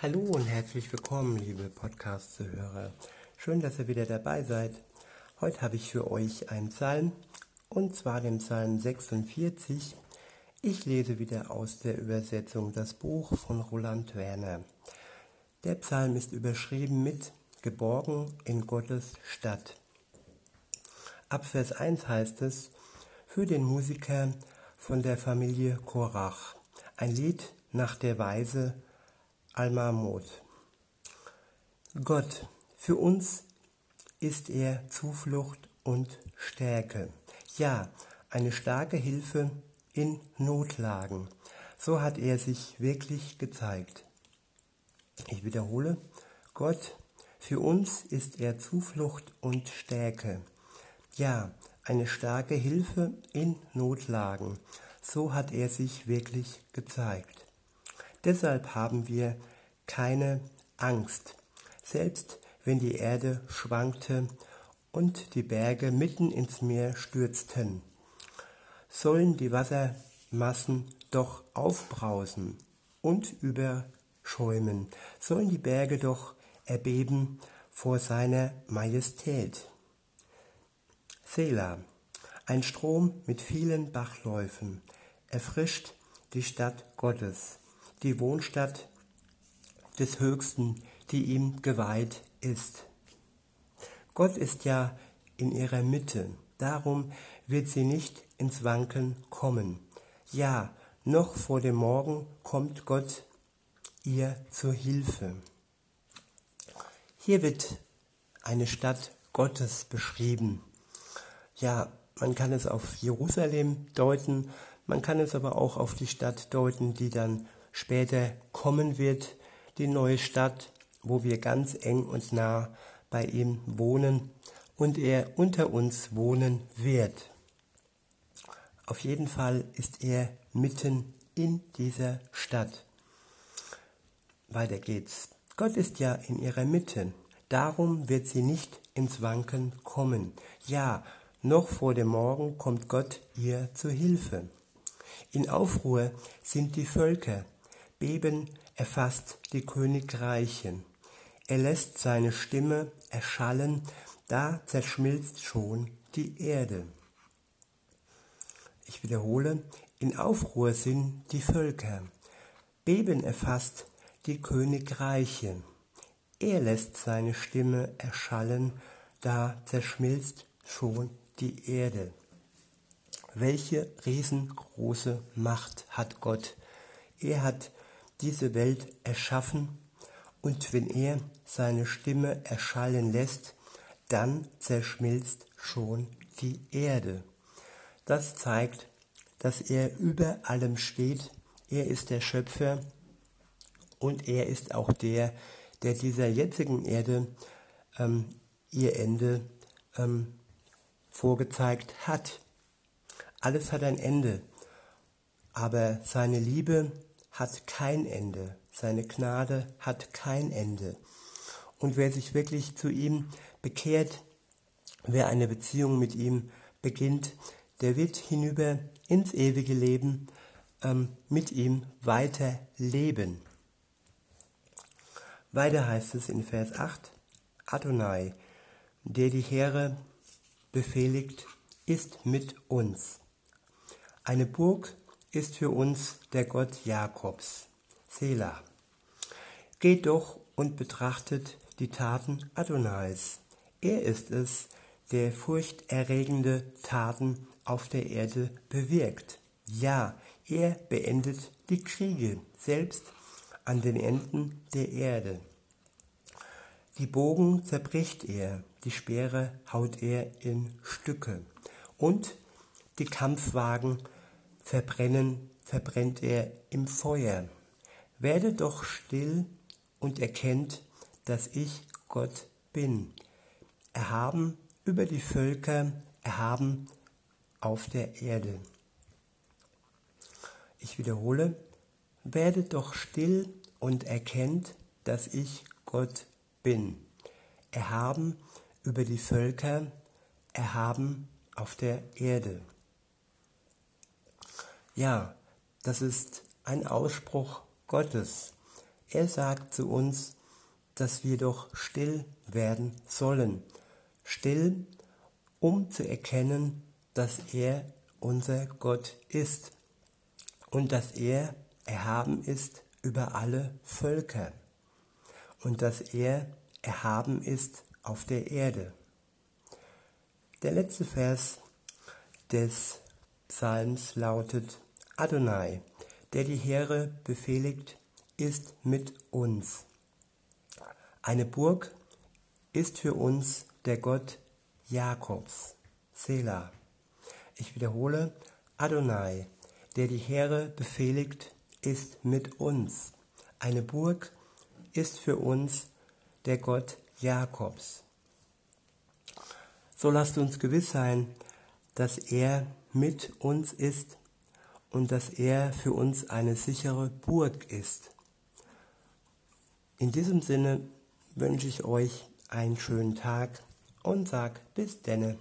Hallo und herzlich willkommen, liebe Podcast-Zuhörer. Schön, dass ihr wieder dabei seid. Heute habe ich für euch einen Psalm, und zwar den Psalm 46. Ich lese wieder aus der Übersetzung das Buch von Roland Werner. Der Psalm ist überschrieben mit Geborgen in Gottes Stadt. Ab Vers 1 heißt es, für den Musiker von der Familie Korach, ein Lied nach der Weise Al-Mahmud. Gott, für uns ist er Zuflucht und Stärke. Ja, eine starke Hilfe in Notlagen. So hat er sich wirklich gezeigt. Ich wiederhole, Gott, für uns ist er Zuflucht und Stärke. Ja, eine starke Hilfe in Notlagen. So hat er sich wirklich gezeigt. Deshalb haben wir keine Angst, selbst wenn die Erde schwankte und die Berge mitten ins Meer stürzten. Sollen die Wassermassen doch aufbrausen und überschäumen, sollen die Berge doch erbeben vor seiner Majestät. Sela, ein Strom mit vielen Bachläufen, erfrischt die Stadt Gottes die Wohnstatt des Höchsten, die ihm geweiht ist. Gott ist ja in ihrer Mitte, darum wird sie nicht ins Wanken kommen. Ja, noch vor dem Morgen kommt Gott ihr zur Hilfe. Hier wird eine Stadt Gottes beschrieben. Ja, man kann es auf Jerusalem deuten, man kann es aber auch auf die Stadt deuten, die dann später kommen wird, die neue Stadt, wo wir ganz eng und nah bei ihm wohnen und er unter uns wohnen wird. Auf jeden Fall ist er mitten in dieser Stadt. Weiter geht's. Gott ist ja in ihrer Mitte. Darum wird sie nicht ins Wanken kommen. Ja, noch vor dem Morgen kommt Gott ihr zu Hilfe. In Aufruhr sind die Völker, Beben erfasst die Königreichen. Er lässt seine Stimme erschallen, da zerschmilzt schon die Erde. Ich wiederhole, in Aufruhr sind die Völker. Beben erfasst die Königreiche. Er lässt seine Stimme erschallen, da zerschmilzt schon die Erde. Welche riesengroße Macht hat Gott? Er hat diese Welt erschaffen und wenn er seine Stimme erschallen lässt, dann zerschmilzt schon die Erde. Das zeigt, dass er über allem steht. Er ist der Schöpfer und er ist auch der, der dieser jetzigen Erde ähm, ihr Ende ähm, vorgezeigt hat. Alles hat ein Ende, aber seine Liebe hat kein Ende. Seine Gnade hat kein Ende. Und wer sich wirklich zu ihm bekehrt, wer eine Beziehung mit ihm beginnt, der wird hinüber ins ewige Leben ähm, mit ihm weiter leben. Weiter heißt es in Vers 8, Adonai, der die Heere befehligt, ist mit uns. Eine Burg ist für uns der Gott Jakobs. Selah. Geht doch und betrachtet die Taten Adonais. Er ist es, der furchterregende Taten auf der Erde bewirkt. Ja, er beendet die Kriege, selbst an den Enden der Erde. Die Bogen zerbricht er, die Speere haut er in Stücke und die Kampfwagen verbrennen, verbrennt er im Feuer. Werde doch still und erkennt, dass ich Gott bin. Erhaben über die Völker, erhaben auf der Erde. Ich wiederhole, werde doch still und erkennt, dass ich Gott bin. Erhaben über die Völker, erhaben auf der Erde. Ja, das ist ein Ausspruch Gottes. Er sagt zu uns, dass wir doch still werden sollen. Still, um zu erkennen, dass er unser Gott ist und dass er erhaben ist über alle Völker und dass er erhaben ist auf der Erde. Der letzte Vers des Psalms lautet, Adonai, der die Heere befehligt, ist mit uns. Eine Burg ist für uns der Gott Jakobs. Selah. Ich wiederhole, Adonai, der die Heere befehligt, ist mit uns. Eine Burg ist für uns der Gott Jakobs. So lasst uns gewiss sein, dass er mit uns ist und dass er für uns eine sichere Burg ist. In diesem Sinne wünsche ich euch einen schönen Tag und sag bis denne.